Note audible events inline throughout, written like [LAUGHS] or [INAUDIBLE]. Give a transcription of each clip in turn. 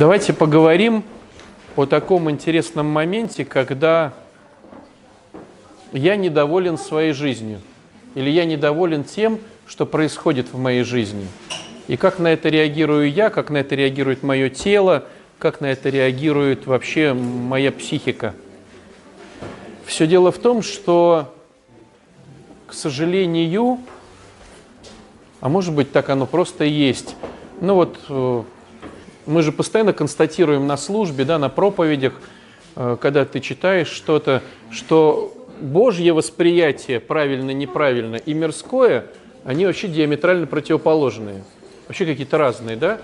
Давайте поговорим о таком интересном моменте, когда я недоволен своей жизнью или я недоволен тем, что происходит в моей жизни. И как на это реагирую я, как на это реагирует мое тело, как на это реагирует вообще моя психика. Все дело в том, что, к сожалению, а может быть так оно просто есть. Ну вот э, мы же постоянно констатируем на службе, да, на проповедях, э, когда ты читаешь что-то, что Божье восприятие правильно-неправильно и мирское, они вообще диаметрально противоположные, вообще какие-то разные, да?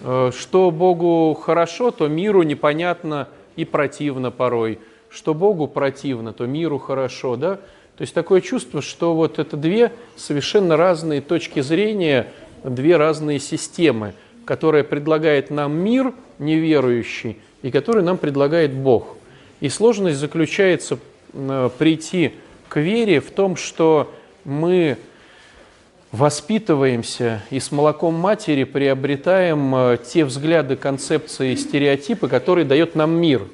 Э, что Богу хорошо, то миру непонятно и противно порой. Что Богу противно, то миру хорошо, да? То есть такое чувство, что вот это две совершенно разные точки зрения, две разные системы, которые предлагает нам мир неверующий и который нам предлагает Бог. И сложность заключается э, прийти к вере в том, что мы воспитываемся и с молоком матери приобретаем э, те взгляды, концепции, стереотипы, которые дает нам мир –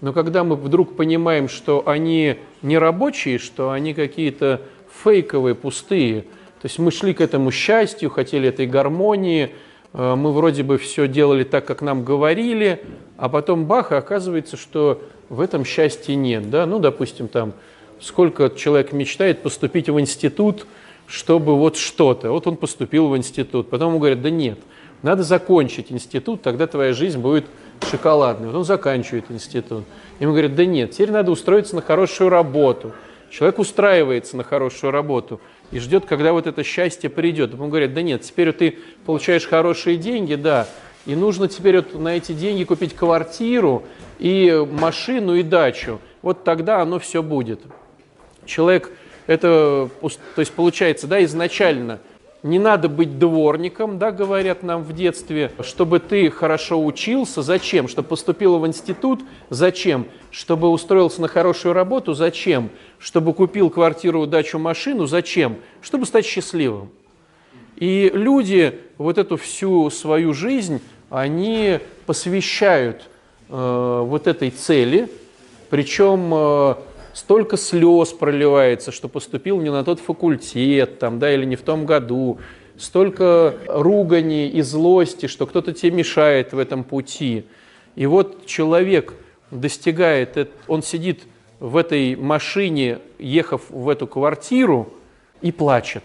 но когда мы вдруг понимаем, что они не рабочие, что они какие-то фейковые, пустые, то есть мы шли к этому счастью, хотели этой гармонии, мы вроде бы все делали так, как нам говорили, а потом бах, и оказывается, что в этом счастья нет. Да? Ну, допустим, там, сколько человек мечтает поступить в институт, чтобы вот что-то. Вот он поступил в институт. Потом ему говорят, да нет, надо закончить институт, тогда твоя жизнь будет шоколадный. Вот он заканчивает институт. Ему говорят, да нет, теперь надо устроиться на хорошую работу. Человек устраивается на хорошую работу и ждет, когда вот это счастье придет. Ему говорят, да нет, теперь ты получаешь хорошие деньги, да, и нужно теперь вот на эти деньги купить квартиру и машину и дачу. Вот тогда оно все будет. Человек, это, то есть получается, да, изначально – не надо быть дворником, да, говорят нам в детстве, чтобы ты хорошо учился. Зачем? Чтобы поступил в институт. Зачем? Чтобы устроился на хорошую работу. Зачем? Чтобы купил квартиру, дачу, машину. Зачем? Чтобы стать счастливым. И люди вот эту всю свою жизнь, они посвящают э, вот этой цели, причем э, столько слез проливается, что поступил не на тот факультет, там, да, или не в том году, столько ругани и злости, что кто-то тебе мешает в этом пути. И вот человек достигает, он сидит в этой машине, ехав в эту квартиру, и плачет,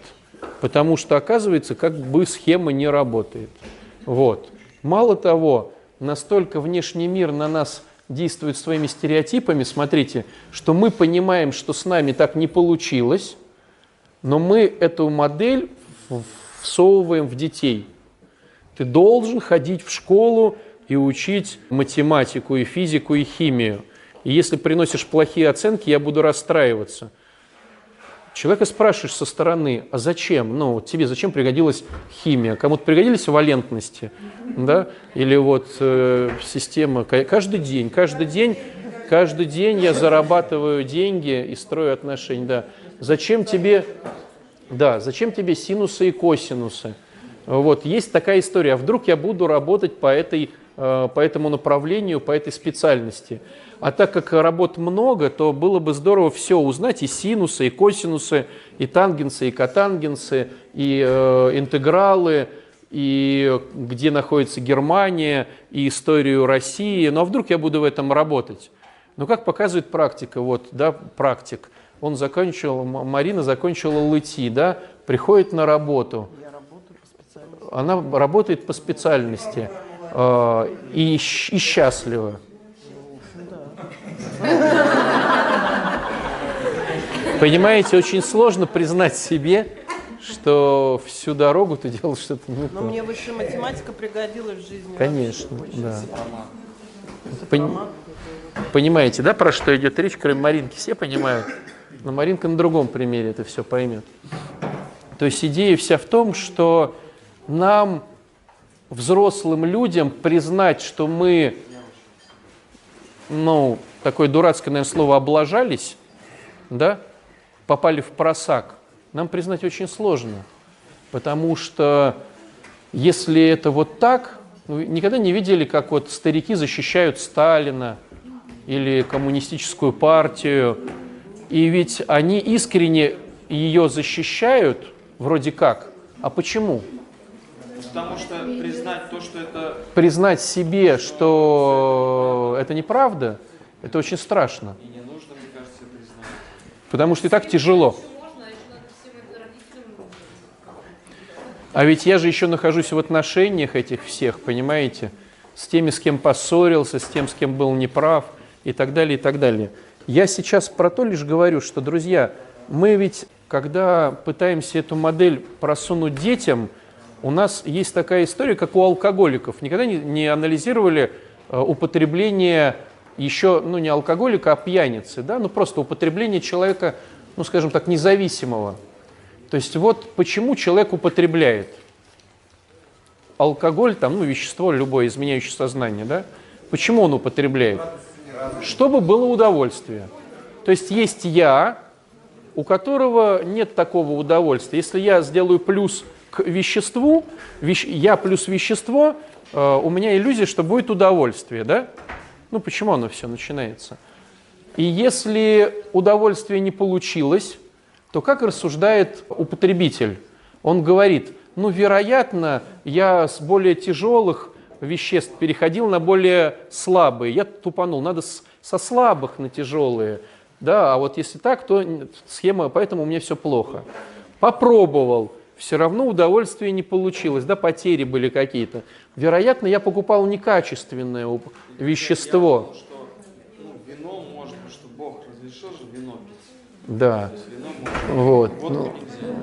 потому что, оказывается, как бы схема не работает. Вот. Мало того, настолько внешний мир на нас действует своими стереотипами, смотрите, что мы понимаем, что с нами так не получилось, но мы эту модель всовываем в детей. Ты должен ходить в школу и учить математику, и физику, и химию. И если приносишь плохие оценки, я буду расстраиваться – Человека спрашиваешь со стороны, а зачем? Ну, тебе зачем пригодилась химия? Кому-то пригодились валентности, да? Или вот э, система, каждый день, каждый день, каждый день я зарабатываю деньги и строю отношения, да. Зачем тебе, да, зачем тебе синусы и косинусы? Вот, есть такая история, а вдруг я буду работать по, этой, э, по этому направлению, по этой специальности? А так как работ много, то было бы здорово все узнать, и синусы, и косинусы, и тангенсы, и котангенсы, и э, интегралы, и где находится Германия, и историю России. Ну а вдруг я буду в этом работать? Ну как показывает практика, вот, да, практик, он закончил, Марина закончила ЛИТИ, да, приходит на работу. Я работаю по специальности. Она работает по специальности э, и, и счастлива. Понимаете, очень сложно признать себе, что всю дорогу ты делал что-то не то. Но мне высшая математика пригодилась в жизни. Конечно, да. Пон... Понимаете, да, про что идет речь, кроме Маринки? Все понимают. Но Маринка на другом примере это все поймет. То есть идея вся в том, что нам, взрослым людям, признать, что мы, ну, такое дурацкое, наверное, слово «облажались», да, попали в просак, нам признать очень сложно. Потому что если это вот так, Вы никогда не видели, как вот старики защищают Сталина или коммунистическую партию, и ведь они искренне ее защищают, вроде как. А почему? Потому что признать то, что это... Признать себе, что это неправда, это очень страшно. И не нужно, мне кажется, признать. Потому что и так тяжело. А ведь я же еще нахожусь в отношениях этих всех, понимаете? С теми, с кем поссорился, с тем, с кем был неправ и так далее, и так далее. Я сейчас про то лишь говорю, что, друзья, мы ведь, когда пытаемся эту модель просунуть детям, у нас есть такая история, как у алкоголиков. Никогда не, не анализировали э, употребление еще, ну не алкоголика, а пьяницы, да, ну просто употребление человека, ну скажем так, независимого. То есть вот почему человек употребляет алкоголь, там, ну вещество любое, изменяющее сознание, да, почему он употребляет? Чтобы было удовольствие. То есть есть я, у которого нет такого удовольствия. Если я сделаю плюс к веществу, вещ, я плюс вещество, э, у меня иллюзия, что будет удовольствие, да? Ну, почему оно все начинается? И если удовольствие не получилось, то как рассуждает употребитель? Он говорит, ну, вероятно, я с более тяжелых веществ переходил на более слабые. Я тупанул, надо с, со слабых на тяжелые. Да, а вот если так, то схема, поэтому у меня все плохо. Попробовал, все равно удовольствия не получилось, да, потери были какие-то. Вероятно, я покупал некачественное вещество. Я думал, что ну, вино, может быть, что Бог разрешил же вино пить. Да. Вот. водку ну,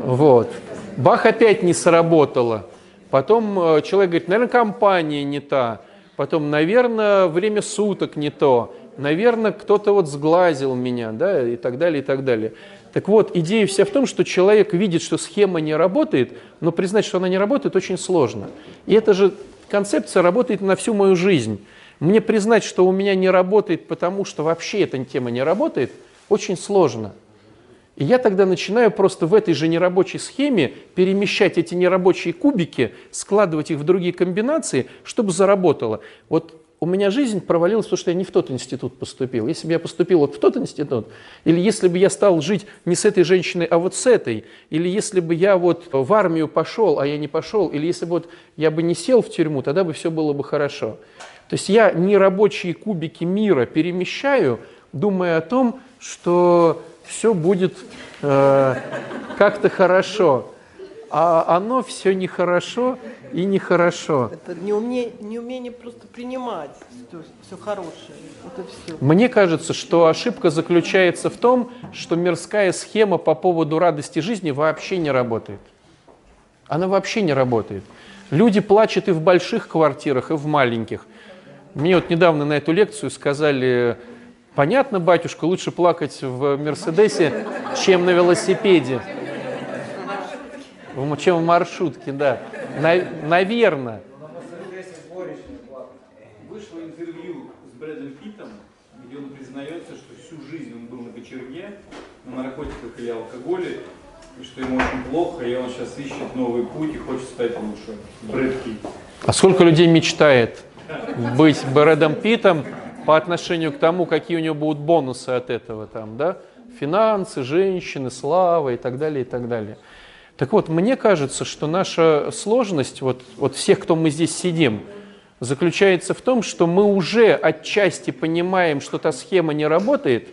вот. Бах опять не сработало. Потом э, человек говорит, наверное, компания не та. Потом, наверное, время суток не то. Наверное, кто-то вот сглазил меня, да, и так далее, и так далее. Так вот, идея вся в том, что человек видит, что схема не работает, но признать, что она не работает, очень сложно. И эта же концепция работает на всю мою жизнь. Мне признать, что у меня не работает, потому что вообще эта тема не работает, очень сложно. И я тогда начинаю просто в этой же нерабочей схеме перемещать эти нерабочие кубики, складывать их в другие комбинации, чтобы заработало. Вот у меня жизнь провалилась, потому что я не в тот институт поступил. Если бы я поступил вот в тот институт, или если бы я стал жить не с этой женщиной, а вот с этой, или если бы я вот в армию пошел, а я не пошел, или если бы вот я бы не сел в тюрьму, тогда бы все было бы хорошо. То есть я нерабочие кубики мира перемещаю, думая о том, что все будет э, как-то хорошо. А оно все нехорошо и нехорошо. Это неумение, неумение просто принимать все, все хорошее. И все. Мне кажется, что ошибка заключается в том, что мирская схема по поводу радости жизни вообще не работает. Она вообще не работает. Люди плачут и в больших квартирах, и в маленьких. Мне вот недавно на эту лекцию сказали, понятно, батюшка, лучше плакать в Мерседесе, чем на велосипеде. Чем в маршрутке, да. наверное. Вышло интервью с Брэдом Питтом, где он признается, что всю жизнь он был на кочерге, на наркотиках или алкоголе, и что ему очень плохо, и он сейчас ищет новый путь и хочет стать лучше. Брэд Питт. А сколько людей мечтает быть Брэдом Питтом по отношению к тому, какие у него будут бонусы от этого там, да? Финансы, женщины, слава и так далее, и так далее. Так вот, мне кажется, что наша сложность, вот, вот всех, кто мы здесь сидим, заключается в том, что мы уже отчасти понимаем, что та схема не работает,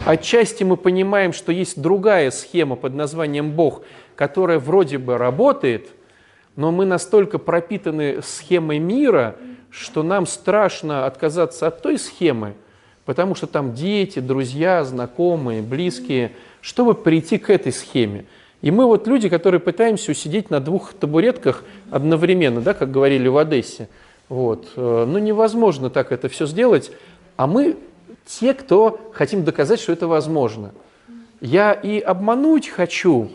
отчасти мы понимаем, что есть другая схема под названием Бог, которая вроде бы работает, но мы настолько пропитаны схемой мира, что нам страшно отказаться от той схемы, потому что там дети, друзья, знакомые, близкие, чтобы прийти к этой схеме. И мы вот люди, которые пытаемся усидеть на двух табуретках одновременно, да, как говорили в Одессе. Вот. Э, Ну, невозможно так это все сделать, а мы те, кто хотим доказать, что это возможно. Я и обмануть хочу,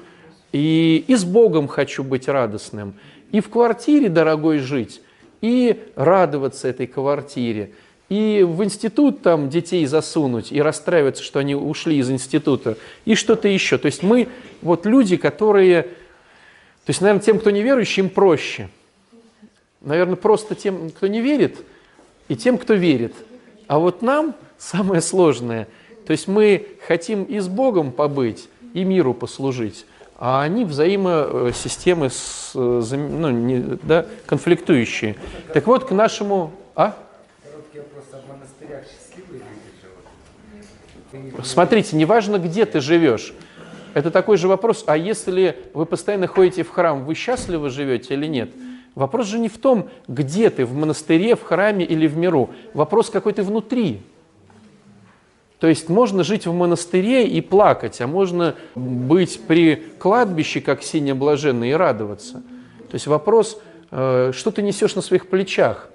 и, и с Богом хочу быть радостным, и в квартире дорогой жить, и радоваться этой квартире, и в институт там детей засунуть, и расстраиваться, что они ушли из института, и что-то еще. То есть мы вот люди, которые... То есть, наверное, тем, кто неверующий, им проще. наверное, просто тем, кто не верит, и тем, кто верит. А вот нам [LAUGHS] самое сложное. То есть мы хотим и с Богом побыть, и миру послужить, а они взаимосистемы с, ну, не, да, конфликтующие. Так вот, к нашему... А? Смотрите, неважно, где ты живешь. Это такой же вопрос, а если вы постоянно ходите в храм, вы счастливо живете или нет? Вопрос же не в том, где ты, в монастыре, в храме или в миру. Вопрос, какой ты внутри. То есть можно жить в монастыре и плакать, а можно быть при кладбище, как синя блаженная, и радоваться. То есть вопрос, э, что ты несешь на своих плечах.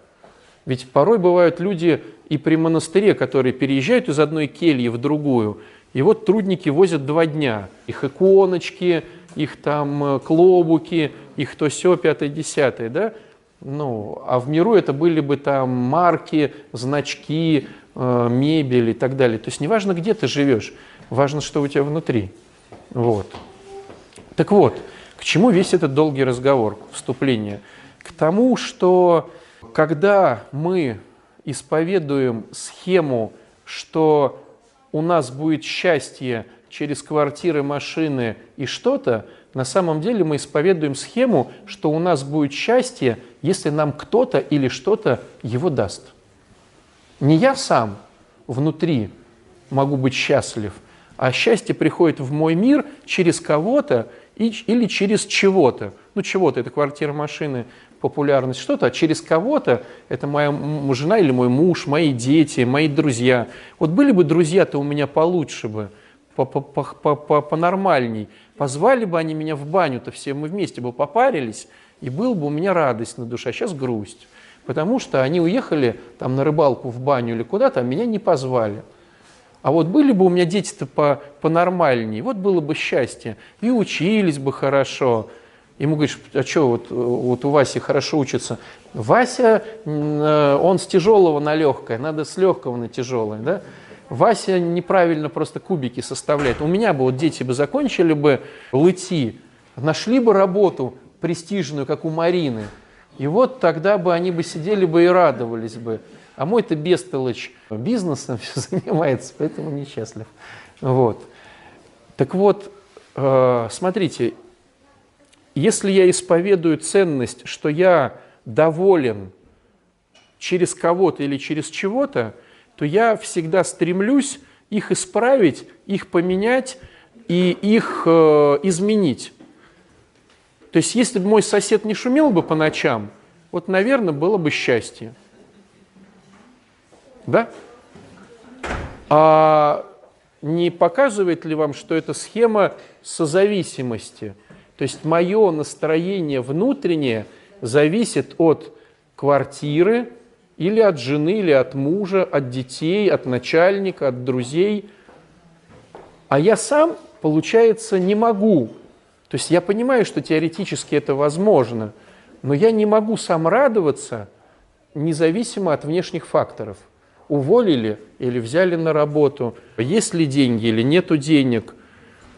Ведь порой бывают люди и при монастыре, которые переезжают из одной кельи в другую, и вот трудники возят два дня. Их иконочки, их там э, клобуки, их то все пятое, десятое, да? Ну, а в миру это были бы там марки, значки, э, мебель и так далее. То есть неважно, где ты живешь, важно, что у тебя внутри. Вот. Так вот, к чему весь этот долгий разговор, вступление? К тому, что когда мы исповедуем схему, что у нас будет счастье через квартиры, машины и что-то, на самом деле мы исповедуем схему, что у нас будет счастье, если нам кто-то или что-то его даст. Не я сам внутри могу быть счастлив, а счастье приходит в мой мир через кого-то или через чего-то. Ну, чего-то, это квартира, машины, популярность, что-то, а через кого-то, это моя жена или мой муж, мои дети, мои друзья. Вот были бы друзья-то у меня получше бы, понормальней. Позвали бы они меня в баню-то, все мы вместе бы попарились, и был бы у меня радость на душе, а сейчас грусть. Потому что они уехали там на рыбалку в баню или куда-то, а меня не позвали. А вот были бы у меня дети-то по, понормальнее, вот было бы счастье. И учились бы хорошо, Ему говоришь, а что, вот, вот у Васи хорошо учится. Вася, э, он с тяжелого на легкое, надо с легкого на тяжелое, да? Вася неправильно просто кубики составляет. У меня бы вот дети бы закончили бы ЛТИ, нашли бы работу престижную, как у Марины, и вот тогда бы они бы сидели бы и радовались бы. А мой-то бестолочь бизнесом все [LAUGHS] занимается, поэтому несчастлив. Вот. Так вот, э, смотрите, если я исповедую ценность, что я доволен через кого-то или через чего-то, то я всегда стремлюсь их исправить, их поменять и их э, изменить. То есть, если бы мой сосед не шумел бы по ночам, вот, наверное, было бы счастье. Да? А не показывает ли вам, что это схема созависимости – то есть мое настроение внутреннее зависит от квартиры или от жены, или от мужа, от детей, от начальника, от друзей. А я сам, получается, не могу. То есть я понимаю, что теоретически это возможно, но я не могу сам радоваться независимо от внешних факторов. Уволили или взяли на работу, есть ли деньги или нету денег,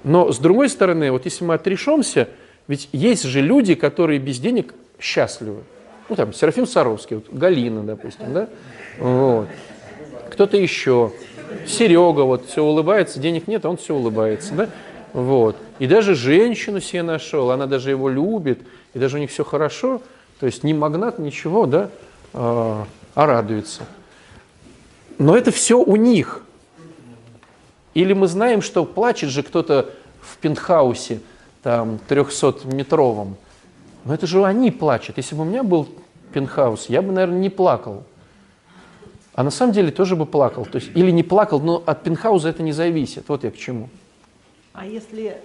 но с другой стороны, вот если мы отрешемся, ведь есть же люди, которые без денег счастливы. Ну там Серафим Саровский, вот, Галина, допустим, да? Вот. Кто-то еще. Серега вот все улыбается, денег нет, а он все улыбается, да? Вот. И даже женщину себе нашел, она даже его любит, и даже у них все хорошо, то есть не магнат, ничего, да, а, а радуется. Но это все у них. Или мы знаем, что плачет же кто-то в пентхаусе, там, 300-метровом. Но это же они плачут. Если бы у меня был пентхаус, я бы, наверное, не плакал. А на самом деле тоже бы плакал. То есть, или не плакал, но от пентхауса это не зависит. Вот я к чему. А если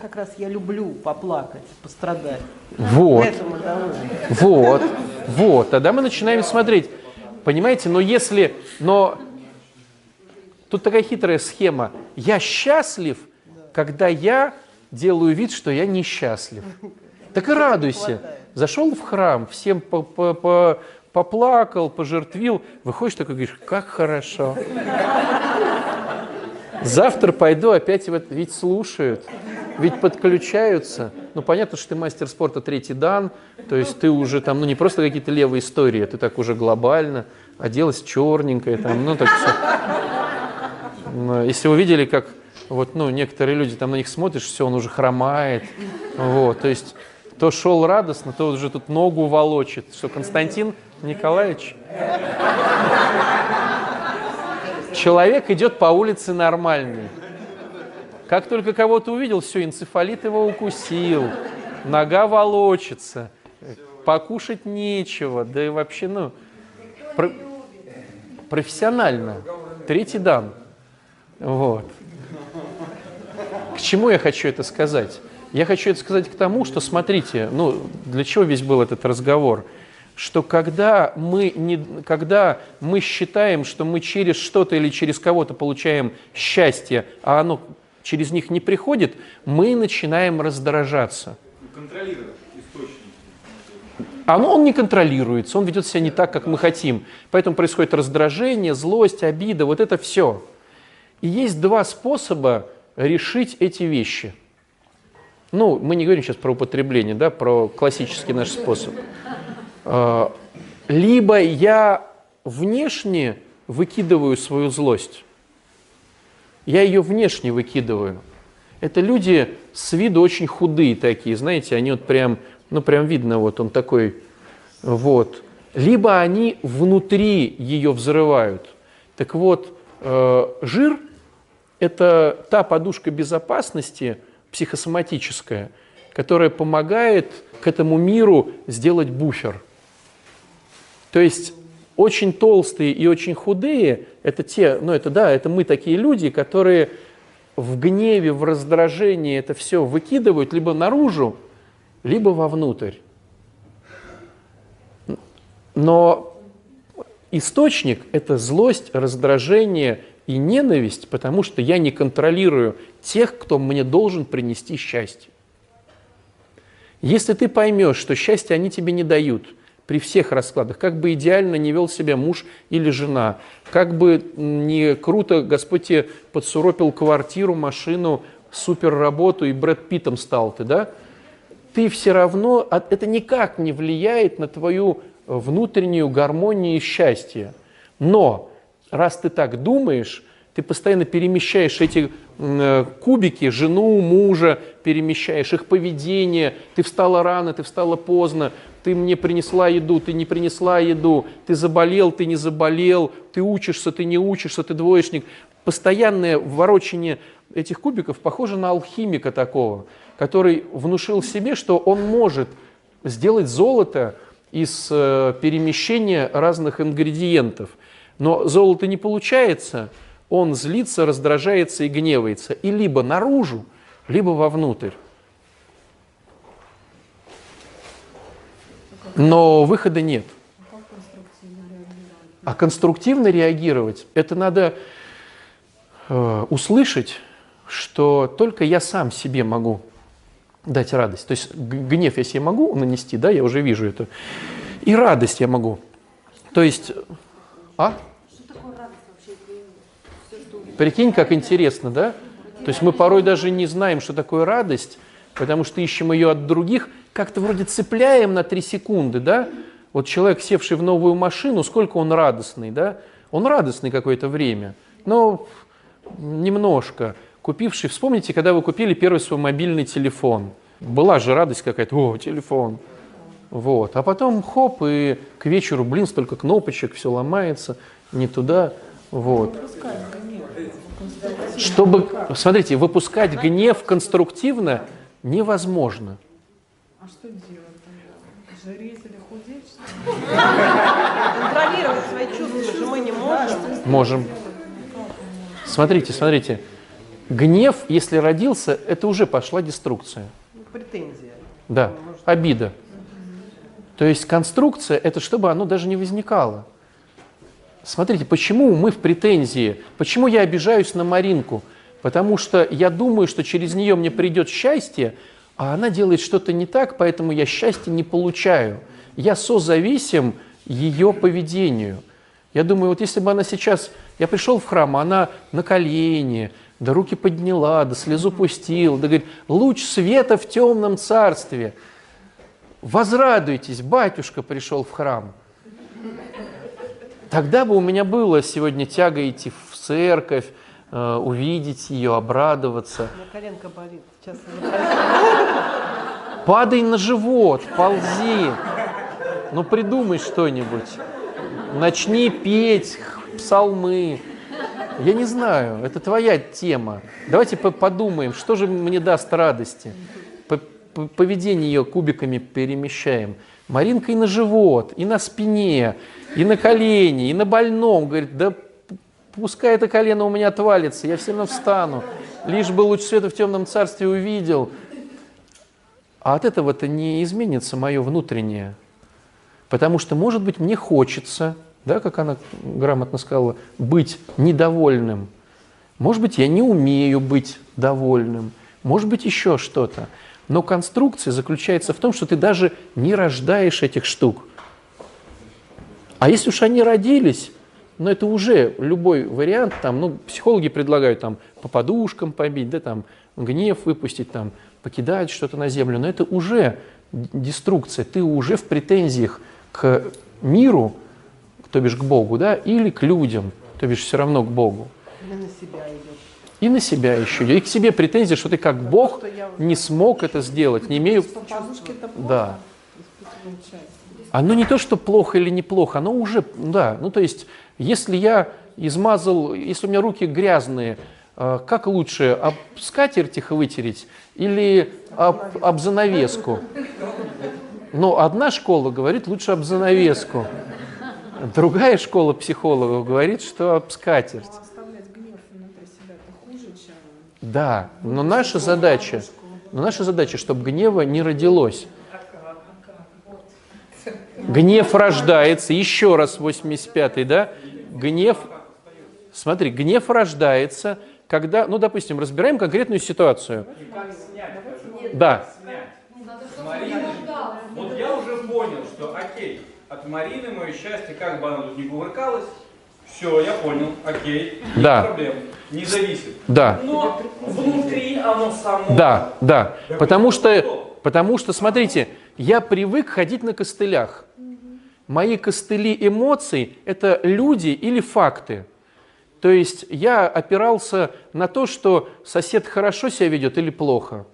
как раз я люблю поплакать, пострадать. Вот. Вот. Вот. Тогда мы начинаем смотреть. Понимаете, но если, но Тут такая хитрая схема. Я счастлив, когда я делаю вид, что я несчастлив. Так и радуйся. Зашел в храм, всем по -по -по поплакал, пожертвил. Выходишь такой, говоришь, как хорошо. Завтра пойду, опять ведь слушают. ведь подключаются. Ну, понятно, что ты мастер спорта третий дан, то есть ты уже там, ну, не просто какие-то левые истории, ты так уже глобально, оделась черненькая, там, ну, так все. Если вы видели, как вот, ну, некоторые люди, там на них смотришь, все, он уже хромает, вот, то есть то шел радостно, то уже тут ногу волочит. Что, Константин Николаевич? Человек идет по улице нормальный. Как только кого-то увидел, все, энцефалит его укусил, нога волочится, покушать нечего, да и вообще, ну, про... профессионально. Третий дан. Вот. К чему я хочу это сказать? Я хочу это сказать к тому, что, смотрите, ну, для чего весь был этот разговор? Что когда мы, не, когда мы считаем, что мы через что-то или через кого-то получаем счастье, а оно через них не приходит, мы начинаем раздражаться. Контролировать источник. Оно, он не контролируется, он ведет себя не так, как мы хотим. Поэтому происходит раздражение, злость, обида, вот это все. И есть два способа решить эти вещи. Ну, мы не говорим сейчас про употребление, да, про классический наш способ. А, либо я внешне выкидываю свою злость, я ее внешне выкидываю. Это люди с виду очень худые такие, знаете, они вот прям, ну прям видно, вот он такой, вот. Либо они внутри ее взрывают. Так вот, э, жир – это та подушка безопасности, психосоматическая, которая помогает к этому миру сделать буфер. То есть очень толстые и очень худые – это те, ну это да, это мы такие люди, которые в гневе, в раздражении это все выкидывают либо наружу, либо вовнутрь. Но источник – это злость, раздражение и ненависть, потому что я не контролирую тех, кто мне должен принести счастье. Если ты поймешь, что счастье они тебе не дают – при всех раскладах, как бы идеально не вел себя муж или жена, как бы не круто Господь тебе подсуропил квартиру, машину, супер работу и Брэд Питом стал ты, да? Ты все равно, это никак не влияет на твою внутреннюю гармонию и счастье. Но раз ты так думаешь, ты постоянно перемещаешь эти э, кубики, жену, мужа, перемещаешь их поведение, ты встала рано, ты встала поздно, ты мне принесла еду, ты не принесла еду, ты заболел, ты не заболел, ты учишься, ты не учишься, ты двоечник. Постоянное ворочение этих кубиков похоже на алхимика такого, который внушил себе, что он может сделать золото из э, перемещения разных ингредиентов. Но золото не получается, он злится, раздражается и гневается. И либо наружу, либо вовнутрь. Но выхода нет. А конструктивно реагировать, это надо э, услышать, что только я сам себе могу дать радость. То есть гнев я себе могу нанести, да, я уже вижу это. И радость я могу. То есть, а? Прикинь, как интересно, да? То есть мы порой даже не знаем, что такое радость, потому что ищем ее от других, как-то вроде цепляем на три секунды, да? Вот человек, севший в новую машину, сколько он радостный, да? Он радостный какое-то время, но немножко. Купивший, вспомните, когда вы купили первый свой мобильный телефон. Была же радость какая-то, о, телефон. Вот. А потом хоп, и к вечеру, блин, столько кнопочек, все ломается, не туда. Вот. Чтобы, смотрите, выпускать гнев конструктивно невозможно. А что делать тогда? Или худеть? Контролировать свои чувства же мы не можем. Можем. Смотрите, смотрите. Гнев, если родился, это уже пошла деструкция. Претензия. Да, обида. То есть конструкция – это чтобы оно даже не возникало. Смотрите, почему мы в претензии? Почему я обижаюсь на Маринку? Потому что я думаю, что через нее мне придет счастье, а она делает что-то не так, поэтому я счастья не получаю. Я созависим ее поведению. Я думаю, вот если бы она сейчас, я пришел в храм, она на колени, да руки подняла, да слезу пустила, да говорит, луч света в темном царстве. Возрадуйтесь, батюшка пришел в храм. Тогда бы у меня было сегодня тяга идти в церковь, э, увидеть ее, обрадоваться. У меня коленка болит. Сейчас [LAUGHS] Падай на живот, ползи. Ну придумай что-нибудь. Начни петь псалмы. Я не знаю, это твоя тема. Давайте подумаем, что же мне даст радости. Поведение ее кубиками перемещаем. Маринка и на живот, и на спине, и на колени, и на больном. Говорит, да пускай это колено у меня отвалится, я все равно встану. Лишь бы луч света в темном царстве увидел. А от этого-то не изменится мое внутреннее. Потому что, может быть, мне хочется, да, как она грамотно сказала, быть недовольным. Может быть, я не умею быть довольным. Может быть, еще что-то. Но конструкция заключается в том, что ты даже не рождаешь этих штук. А если уж они родились, ну это уже любой вариант, там, ну, психологи предлагают там по подушкам побить, да, там, гнев выпустить, там, покидать что-то на землю, но это уже деструкция, ты уже в претензиях к миру, то бишь к Богу, да, или к людям, то бишь все равно к Богу. Или на себя идет. И на себя еще. И к себе претензии, что ты как Бог не смог это сделать, не имею... Да. Оно не то, что плохо или неплохо, оно уже, да, ну то есть, если я измазал, если у меня руки грязные, э, как лучше, об скатерть их вытереть или об, об занавеску? Но одна школа говорит, лучше об занавеску. Другая школа психологов говорит, что об скатерть. Да, но наша задача, но наша задача, чтобы гнева не родилось. Гнев рождается, еще раз 85-й, да? Гнев, смотри, гнев рождается, когда, ну, допустим, разбираем конкретную ситуацию. Да. Вот я уже понял, что, окей, от Марины мое счастье, как бы она тут не кувыркалась, все, я понял, окей, нет да. проблем, не зависит. Да. Но внутри оно само. Да, да, потому что, потому что, смотрите, я привык ходить на костылях. Мои костыли эмоций – это люди или факты. То есть я опирался на то, что сосед хорошо себя ведет или плохо.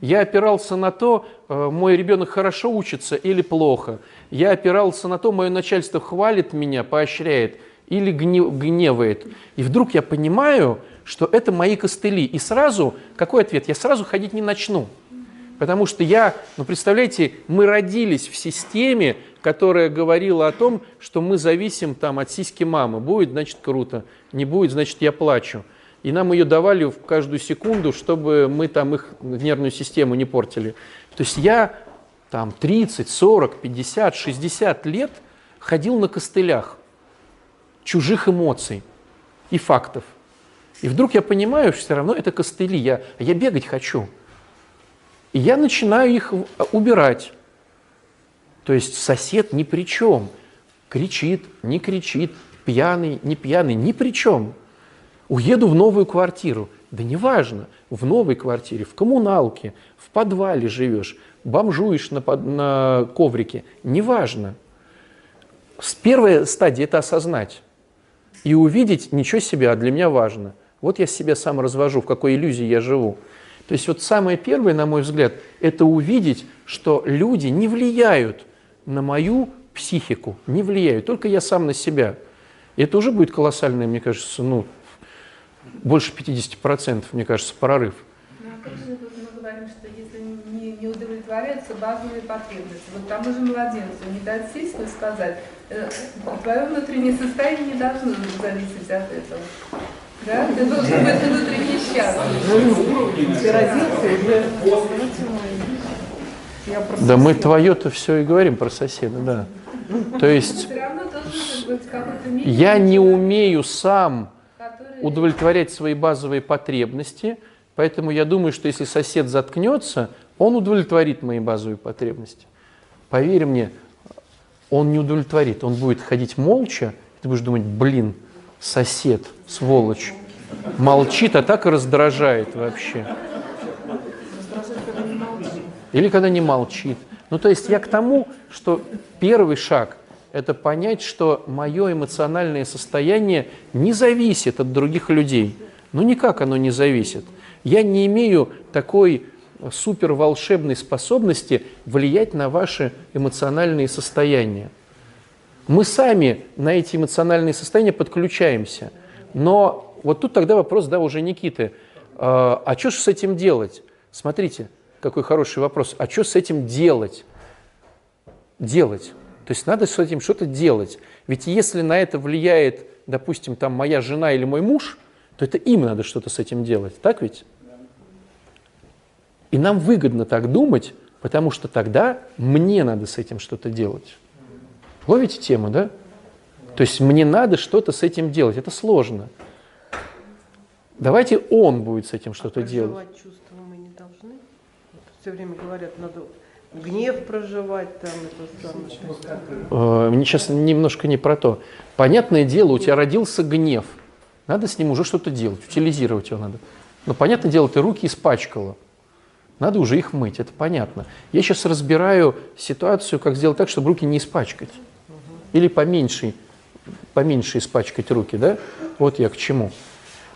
Я опирался на то, э, мой ребенок хорошо учится или плохо. Я опирался на то, мое начальство хвалит меня, поощряет или гневает. И вдруг я понимаю, что это мои костыли. И сразу, какой ответ? Я сразу ходить не начну. Потому что я, ну представляете, мы родились в системе, которая говорила о том, что мы зависим там от сиськи мамы. Будет, значит, круто. Не будет, значит, я плачу. И нам ее давали в каждую секунду, чтобы мы там их нервную систему не портили. То есть я там 30, 40, 50, 60 лет ходил на костылях чужих эмоций и фактов. И вдруг я понимаю, что все равно это костыли, я, я бегать хочу. И я начинаю их убирать. То есть сосед ни при чем. Кричит, не кричит, пьяный, не пьяный, ни при чем. Уеду в новую квартиру. Да неважно, в новой квартире, в коммуналке, в подвале живешь, бомжуешь на, на коврике. Неважно. С первой стадии это осознать. И увидеть, ничего себе, а для меня важно. Вот я себя сам развожу, в какой иллюзии я живу. То есть вот самое первое, на мой взгляд, это увидеть, что люди не влияют на мою психику, не влияют, только я сам на себя. И это уже будет колоссальное, мне кажется, ну, больше 50%, мне кажется, прорыв. Ну, а как же тут мы говорим, что если не, не удовлетворяются базовые потребности, вот тому же младенцу не дать сесть и сказать, э, твое внутреннее состояние не должно зависеть от этого. Да? Ты должен быть внутренне счастлив. Ты родился уже. Да мы твое-то все и говорим про соседа, да. То есть я не умею сам удовлетворять свои базовые потребности, поэтому я думаю, что если сосед заткнется, он удовлетворит мои базовые потребности. Поверь мне, он не удовлетворит, он будет ходить молча, и ты будешь думать, блин, сосед, сволочь, Молчит, а так и раздражает вообще. Или когда не молчит. Ну, то есть я к тому, что первый шаг – это понять, что мое эмоциональное состояние не зависит от других людей. Ну, никак оно не зависит. Я не имею такой супер волшебной способности влиять на ваши эмоциональные состояния. Мы сами на эти эмоциональные состояния подключаемся. Но вот тут тогда вопрос, да, уже Никиты. А, а что же с этим делать? Смотрите, какой хороший вопрос. А что с этим делать? Делать. То есть надо с этим что-то делать. Ведь если на это влияет, допустим, там моя жена или мой муж, то это им надо что-то с этим делать. Так ведь? И нам выгодно так думать, потому что тогда мне надо с этим что-то делать. Ловите тему, да? То есть мне надо что-то с этим делать. Это сложно. Давайте он будет с этим что-то а делать. чувства мы не должны. Вот все время говорят, надо гнев проживать там это самое. Э, мне сейчас немножко не про то. Понятное дело, у тебя родился гнев. Надо с ним уже что-то делать, утилизировать его надо. Но понятное дело, ты руки испачкала. Надо уже их мыть, это понятно. Я сейчас разбираю ситуацию, как сделать так, чтобы руки не испачкать. Или поменьше, поменьше испачкать руки, да? Вот я к чему.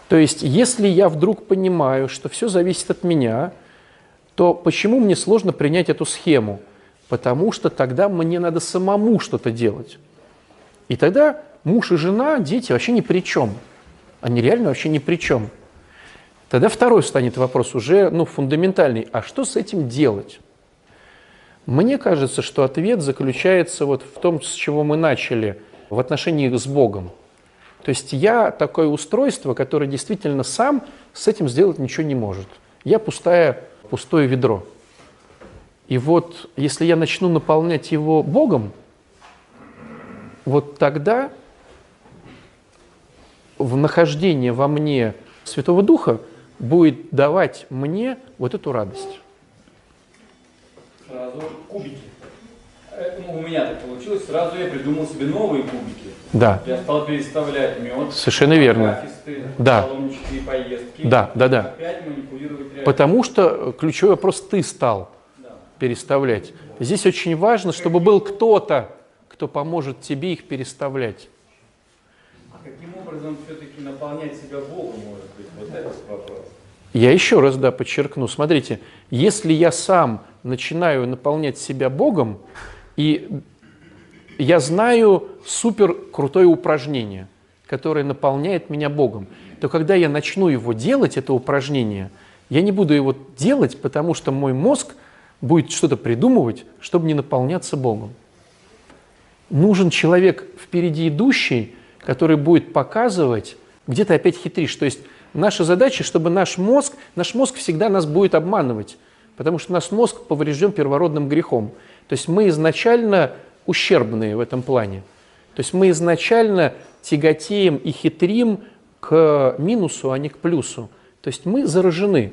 То есть, если я вдруг понимаю, что все зависит от меня, то почему мне сложно принять эту схему? Потому что тогда мне надо самому что-то делать. И тогда муж и жена, дети вообще ни при чем. Они реально вообще ни при чем. Тогда второй станет вопрос уже ну, фундаментальный. А что с этим делать? Мне кажется, что ответ заключается вот в том, с чего мы начали, в отношении с Богом. То есть я такое устройство, которое действительно сам с этим сделать ничего не может. Я пустая, пустое ведро. И вот если я начну наполнять его Богом, вот тогда в нахождение во мне Святого Духа будет давать мне вот эту радость. Сразу кубики. Ну, у меня так получилось, сразу я придумал себе новые кубики. Да. Я стал переставлять мед. Совершенно верно. Да. паломнические поездки. Да, да, да. Опять манипулировать. Потому что ключевой вопрос ты стал переставлять. Здесь очень важно, чтобы был кто-то, кто поможет тебе их переставлять. А каким образом все-таки наполнять себя Богом, может Я еще раз да, подчеркну. Смотрите, если я сам начинаю наполнять себя Богом, и я знаю супер крутое упражнение, которое наполняет меня Богом, то когда я начну его делать, это упражнение, я не буду его делать, потому что мой мозг будет что-то придумывать, чтобы не наполняться Богом. Нужен человек впереди идущий, который будет показывать, где ты опять хитришь. То есть наша задача, чтобы наш мозг, наш мозг всегда нас будет обманывать, потому что наш мозг поврежден первородным грехом. То есть мы изначально ущербные в этом плане. То есть мы изначально тяготеем и хитрим к минусу, а не к плюсу. То есть мы заражены.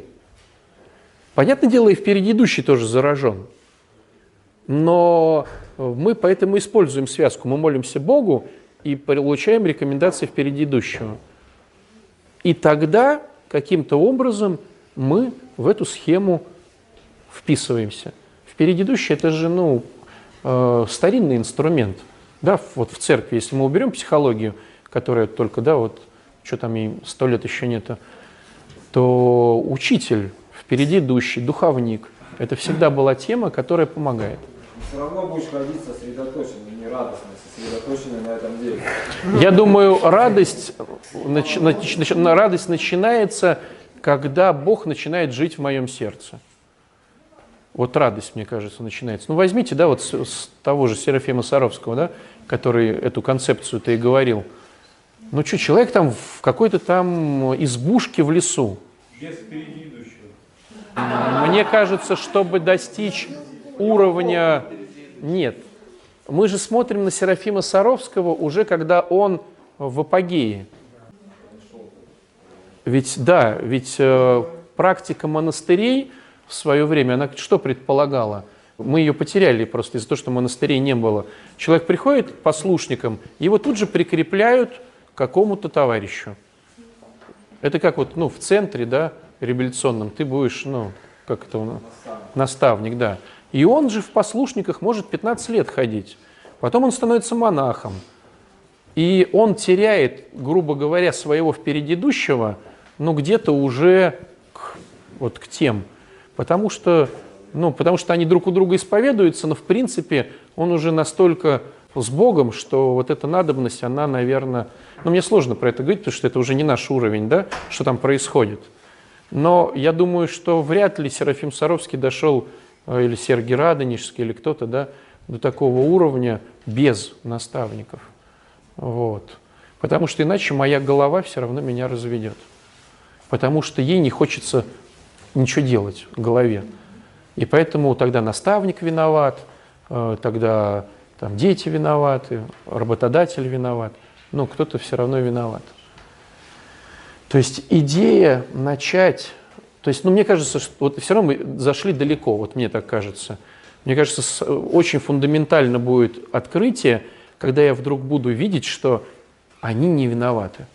Понятное дело, и впереди идущий тоже заражен. Но мы поэтому используем связку. Мы молимся Богу и получаем рекомендации впереди идущего. И тогда каким-то образом мы в эту схему вписываемся. Впереди идущий это же ну, э, старинный инструмент. Да, вот в церкви, если мы уберем психологию, которая только, да, вот, что там ей сто лет еще нету, то учитель, впереди идущий, духовник, это всегда была тема, которая помогает. Все равно будешь ходить сосредоточенный, не радостный, сосредоточенный на этом деле. Я думаю, радость, нач, нач, нач, радость начинается, когда Бог начинает жить в моем сердце. Вот радость, мне кажется, начинается. Ну, возьмите, да, вот с, с того же Серафима Саровского, да, который эту концепцию-то и говорил. Ну что, человек там в какой-то там избушке в лесу. Без впереди идущего. Мне кажется, чтобы достичь уровня... Нет. Мы же смотрим на Серафима Саровского уже когда он в апогее. Ведь, да, ведь э, практика монастырей в свое время, она что предполагала? Мы ее потеряли просто из-за того, что монастырей не было. Человек приходит послушником, его тут же прикрепляют к какому-то товарищу. Это как вот, ну, в центре, да, революционном, ты будешь, ну, как это у нас? Наставник, да. И он же в послушниках может 15 лет ходить. Потом он становится монахом. И он теряет, грубо говоря, своего впереди идущего, ну, где-то уже к, вот к тем. Потому что, ну, потому что они друг у друга исповедуются, но, в принципе, он уже настолько с Богом, что вот эта надобность, она, наверное... Ну, мне сложно про это говорить, потому что это уже не наш уровень, да, что там происходит. Но я думаю, что вряд ли Серафим Саровский дошел, или Сергий Радонежский, или кто-то, да, до такого уровня без наставников. Вот. Потому что иначе моя голова все равно меня разведет. Потому что ей не хочется ничего делать в голове. И поэтому тогда наставник виноват, э, тогда там дети виноваты, работодатель виноват, но кто-то все равно виноват. То есть идея начать, то есть, ну, мне кажется, что вот все равно мы зашли далеко, вот мне так кажется. Мне кажется, очень фундаментально будет открытие, когда я вдруг буду видеть, что они не виноваты.